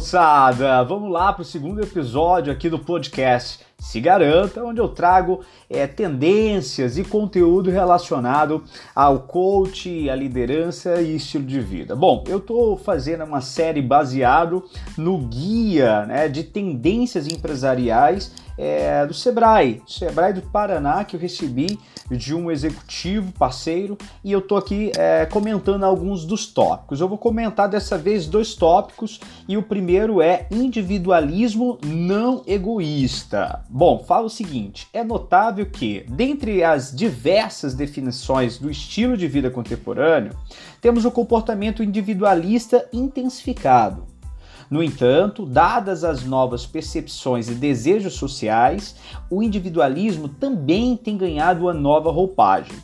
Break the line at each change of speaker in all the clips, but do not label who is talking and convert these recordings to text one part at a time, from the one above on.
moçada, vamos lá para o segundo episódio aqui do podcast Se Garanta, onde eu trago é, tendências e conteúdo relacionado ao coach, a liderança e estilo de vida. Bom, eu estou fazendo uma série baseado no guia né, de tendências empresariais é, do Sebrae, Sebrae do Paraná, que eu recebi de um executivo parceiro e eu tô aqui é, comentando alguns dos tópicos. Eu vou comentar dessa vez dois tópicos e o primeiro é individualismo não egoísta. Bom, fala o seguinte: é notável que, dentre as diversas definições do estilo de vida contemporâneo, temos o comportamento individualista intensificado. No entanto, dadas as novas percepções e desejos sociais, o individualismo também tem ganhado uma nova roupagem,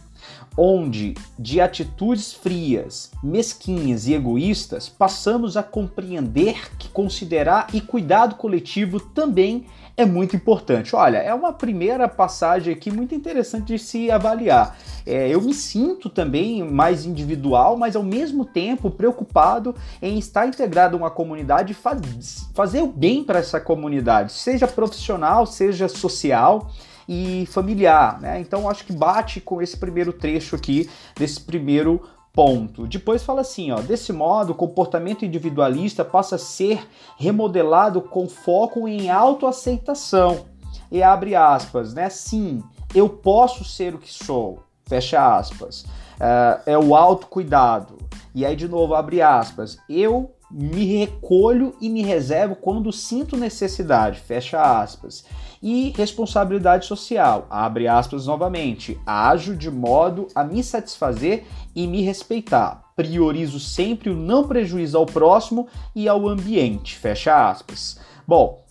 onde de atitudes frias, mesquinhas e egoístas passamos a compreender que considerar e cuidado coletivo também é muito importante. Olha, é uma primeira passagem aqui muito interessante de se avaliar. É, eu me sinto também mais individual, mas ao mesmo tempo preocupado em estar integrado a uma comunidade e faz, fazer o bem para essa comunidade, seja profissional, seja social e familiar, né? Então acho que bate com esse primeiro trecho aqui, desse primeiro ponto. Depois fala assim, ó, desse modo, o comportamento individualista passa a ser remodelado com foco em autoaceitação. E abre aspas, né? Sim, eu posso ser o que sou. Fecha aspas. Uh, é o autocuidado. E aí, de novo, abre aspas. Eu me recolho e me reservo quando sinto necessidade, fecha aspas. E responsabilidade social, abre aspas novamente. Ajo de modo a me satisfazer e me respeitar. Priorizo sempre o não prejuízo ao próximo e ao ambiente, fecha aspas. Bom,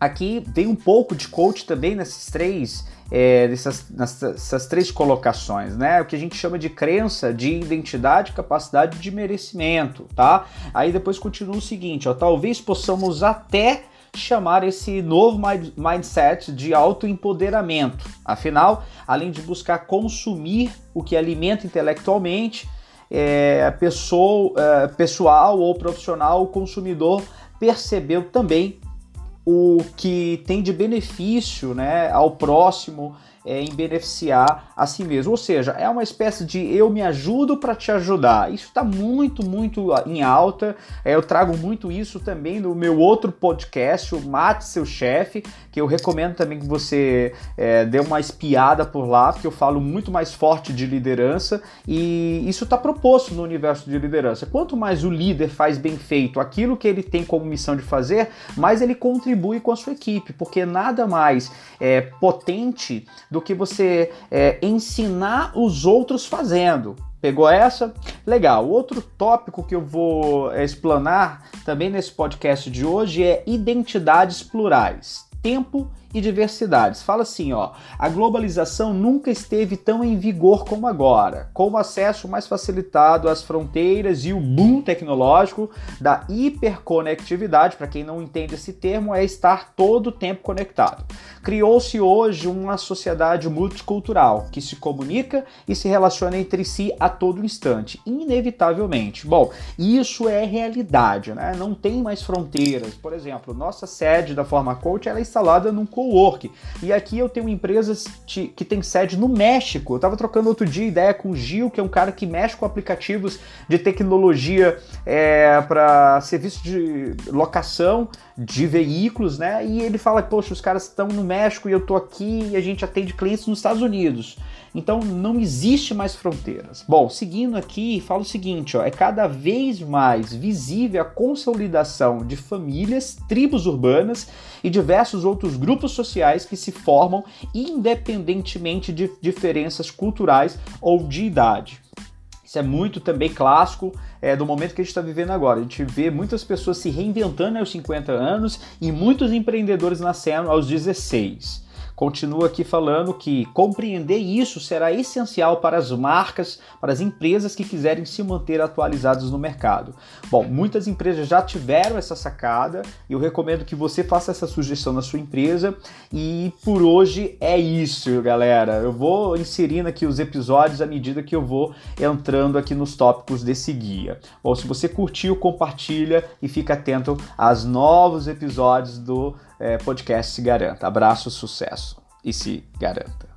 aqui vem um pouco de coach também nesses três é, dessas, nessas três colocações, né? O que a gente chama de crença, de identidade, capacidade de merecimento, tá? Aí depois continua o seguinte, ó, talvez possamos até chamar esse novo mindset de autoempoderamento. Afinal, além de buscar consumir o que alimenta intelectualmente, é, pessoa, é, pessoal ou profissional, o consumidor percebeu também o que tem de benefício né, ao próximo é, em beneficiar a si mesmo. Ou seja, é uma espécie de eu me ajudo para te ajudar. Isso está muito, muito em alta. É, eu trago muito isso também no meu outro podcast, o Mate Seu Chefe, que eu recomendo também que você é, dê uma espiada por lá, porque eu falo muito mais forte de liderança e isso está proposto no universo de liderança. Quanto mais o líder faz bem feito aquilo que ele tem como missão de fazer, mais ele contribui com a sua equipe, porque nada mais é, potente do que você é, ensinar os outros fazendo. Pegou essa? Legal. Outro tópico que eu vou é, explanar também nesse podcast de hoje é identidades plurais. Tempo e diversidades. Fala assim, ó, a globalização nunca esteve tão em vigor como agora, com o acesso mais facilitado às fronteiras e o boom tecnológico da hiperconectividade, para quem não entende esse termo, é estar todo o tempo conectado. Criou-se hoje uma sociedade multicultural que se comunica e se relaciona entre si a todo instante, inevitavelmente. Bom, isso é realidade, né? Não tem mais fronteiras. Por exemplo, nossa sede da Forma Coach é instalada num cowork. E aqui eu tenho empresas que tem sede no México. Eu estava trocando outro dia ideia com o Gil, que é um cara que mexe com aplicativos de tecnologia é, para serviço de locação de veículos, né? E ele fala, poxa, os caras estão no México e eu tô aqui e a gente atende clientes nos Estados Unidos. Então não existe mais fronteiras. Bom, seguindo aqui, fala o seguinte: ó, é cada vez mais visível a consolidação de famílias, tribos urbanas e diversos outros grupos sociais que se formam independentemente de diferenças culturais ou de idade. Isso é muito também clássico é, do momento que a gente está vivendo agora. A gente vê muitas pessoas se reinventando aos 50 anos e muitos empreendedores nascendo aos 16. Continua aqui falando que compreender isso será essencial para as marcas, para as empresas que quiserem se manter atualizadas no mercado. Bom, muitas empresas já tiveram essa sacada e eu recomendo que você faça essa sugestão na sua empresa. E por hoje é isso, galera. Eu vou inserindo aqui os episódios à medida que eu vou entrando aqui nos tópicos desse guia. Bom, se você curtiu, compartilha e fica atento aos novos episódios do é, podcast Se Garanta. Abraço, sucesso e se garanta.